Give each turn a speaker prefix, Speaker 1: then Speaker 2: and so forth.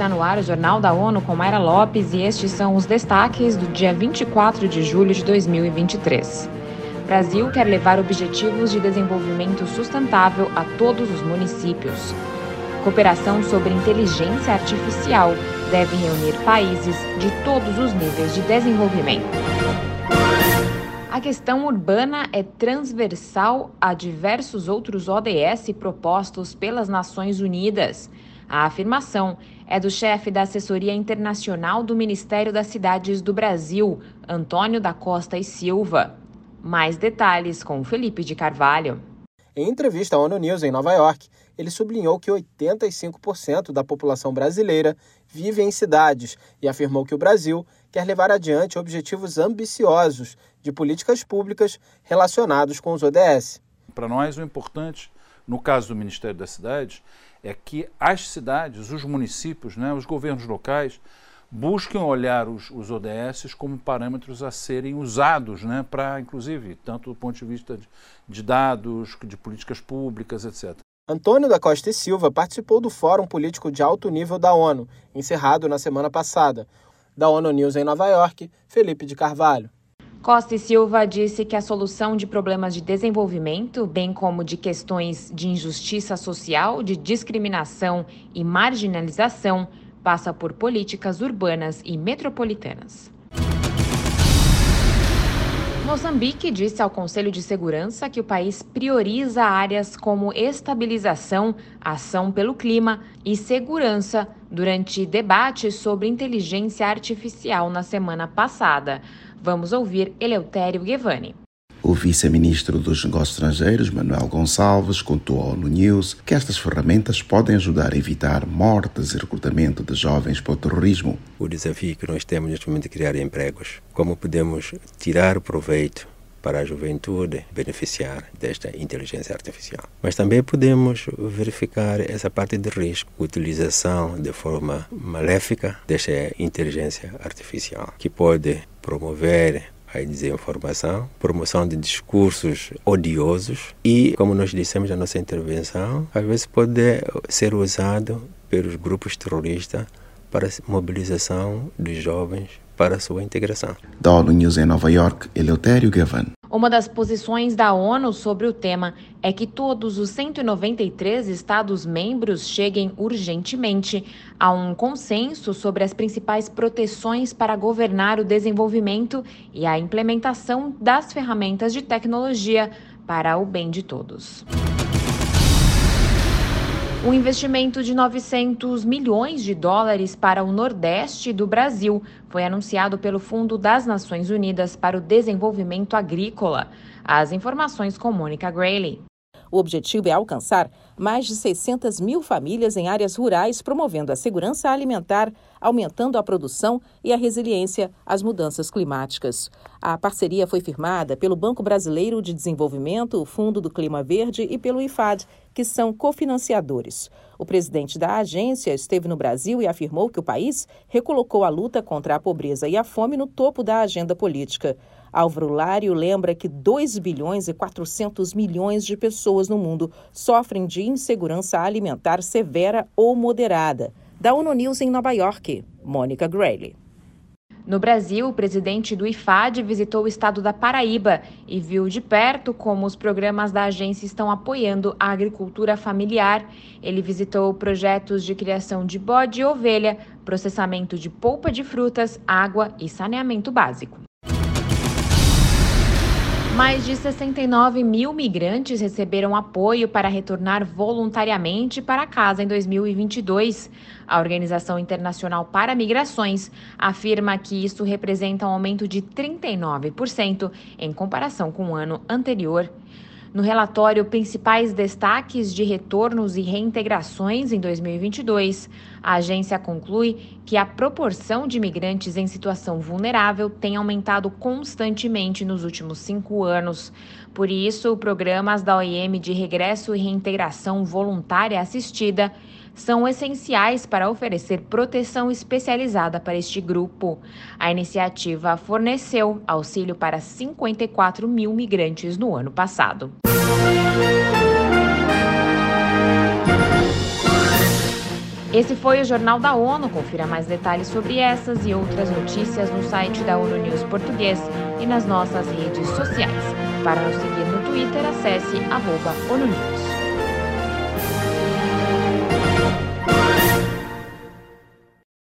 Speaker 1: Está no ar o Jornal da ONU com Mayra Lopes e estes são os destaques do dia 24 de julho de 2023. Brasil quer levar objetivos de desenvolvimento sustentável a todos os municípios. Cooperação sobre inteligência artificial deve reunir países de todos os níveis de desenvolvimento. A questão urbana é transversal a diversos outros ODS propostos pelas Nações Unidas. A afirmação é do chefe da Assessoria Internacional do Ministério das Cidades do Brasil, Antônio da Costa e Silva. Mais detalhes com Felipe de Carvalho.
Speaker 2: Em entrevista à ONU News em Nova York, ele sublinhou que 85% da população brasileira vive em cidades e afirmou que o Brasil quer levar adiante objetivos ambiciosos de políticas públicas relacionados com os ODS.
Speaker 3: Para nós, o importante, no caso do Ministério das Cidades, é que as cidades, os municípios, né, os governos locais, busquem olhar os, os ODS como parâmetros a serem usados né, para, inclusive, tanto do ponto de vista de, de dados, de políticas públicas, etc.
Speaker 2: Antônio da Costa e Silva participou do Fórum Político de Alto Nível da ONU, encerrado na semana passada. Da ONU News em Nova York, Felipe de Carvalho.
Speaker 1: Costa e Silva disse que a solução de problemas de desenvolvimento, bem como de questões de injustiça social, de discriminação e marginalização, passa por políticas urbanas e metropolitanas. Moçambique disse ao Conselho de Segurança que o país prioriza áreas como estabilização, ação pelo clima e segurança durante debates sobre inteligência artificial na semana passada. Vamos ouvir Eleutério Guevani.
Speaker 4: O vice-ministro dos Negócios Estrangeiros, Manuel Gonçalves, contou ao ONU News que estas ferramentas podem ajudar a evitar mortes e recrutamento de jovens para o terrorismo.
Speaker 5: O desafio que nós temos neste momento é criar empregos. Como podemos tirar proveito para a juventude beneficiar desta inteligência artificial. Mas também podemos verificar essa parte de risco, utilização de forma maléfica desta inteligência artificial, que pode promover a desinformação, promoção de discursos odiosos e, como nós dissemos na nossa intervenção, às vezes pode ser usado pelos grupos terroristas para mobilização dos jovens para a sua integração.
Speaker 4: Da ONU News em Nova York, Eleutério Gavan.
Speaker 1: Uma das posições da ONU sobre o tema é que todos os 193 Estados-membros cheguem urgentemente a um consenso sobre as principais proteções para governar o desenvolvimento e a implementação das ferramentas de tecnologia para o bem de todos. Um investimento de 900 milhões de dólares para o Nordeste do Brasil foi anunciado pelo Fundo das Nações Unidas para o Desenvolvimento Agrícola. As informações com Mônica Grayley.
Speaker 6: O objetivo é alcançar mais de 600 mil famílias em áreas rurais, promovendo a segurança alimentar, aumentando a produção e a resiliência às mudanças climáticas. A parceria foi firmada pelo Banco Brasileiro de Desenvolvimento, o Fundo do Clima Verde e pelo IFAD, que são cofinanciadores. O presidente da agência esteve no Brasil e afirmou que o país recolocou a luta contra a pobreza e a fome no topo da agenda política. Álvaro Lário lembra que 2 bilhões e 400 milhões de pessoas no mundo sofrem de insegurança alimentar severa ou moderada. Da ONU News em Nova York, Mônica Grayley.
Speaker 1: No Brasil, o presidente do IFAD visitou o estado da Paraíba e viu de perto como os programas da agência estão apoiando a agricultura familiar. Ele visitou projetos de criação de bode e ovelha, processamento de polpa de frutas, água e saneamento básico. Mais de 69 mil migrantes receberam apoio para retornar voluntariamente para casa em 2022. A Organização Internacional para Migrações afirma que isso representa um aumento de 39% em comparação com o ano anterior. No relatório Principais Destaques de Retornos e Reintegrações em 2022, a agência conclui que a proporção de imigrantes em situação vulnerável tem aumentado constantemente nos últimos cinco anos. Por isso, programas da OIM de regresso e reintegração voluntária assistida são essenciais para oferecer proteção especializada para este grupo. A iniciativa forneceu auxílio para 54 mil migrantes no ano passado. Esse foi o Jornal da ONU. Confira mais detalhes sobre essas e outras notícias no site da ONU News Português e nas nossas redes sociais. Para nos seguir no Twitter, acesse arroba ONU News.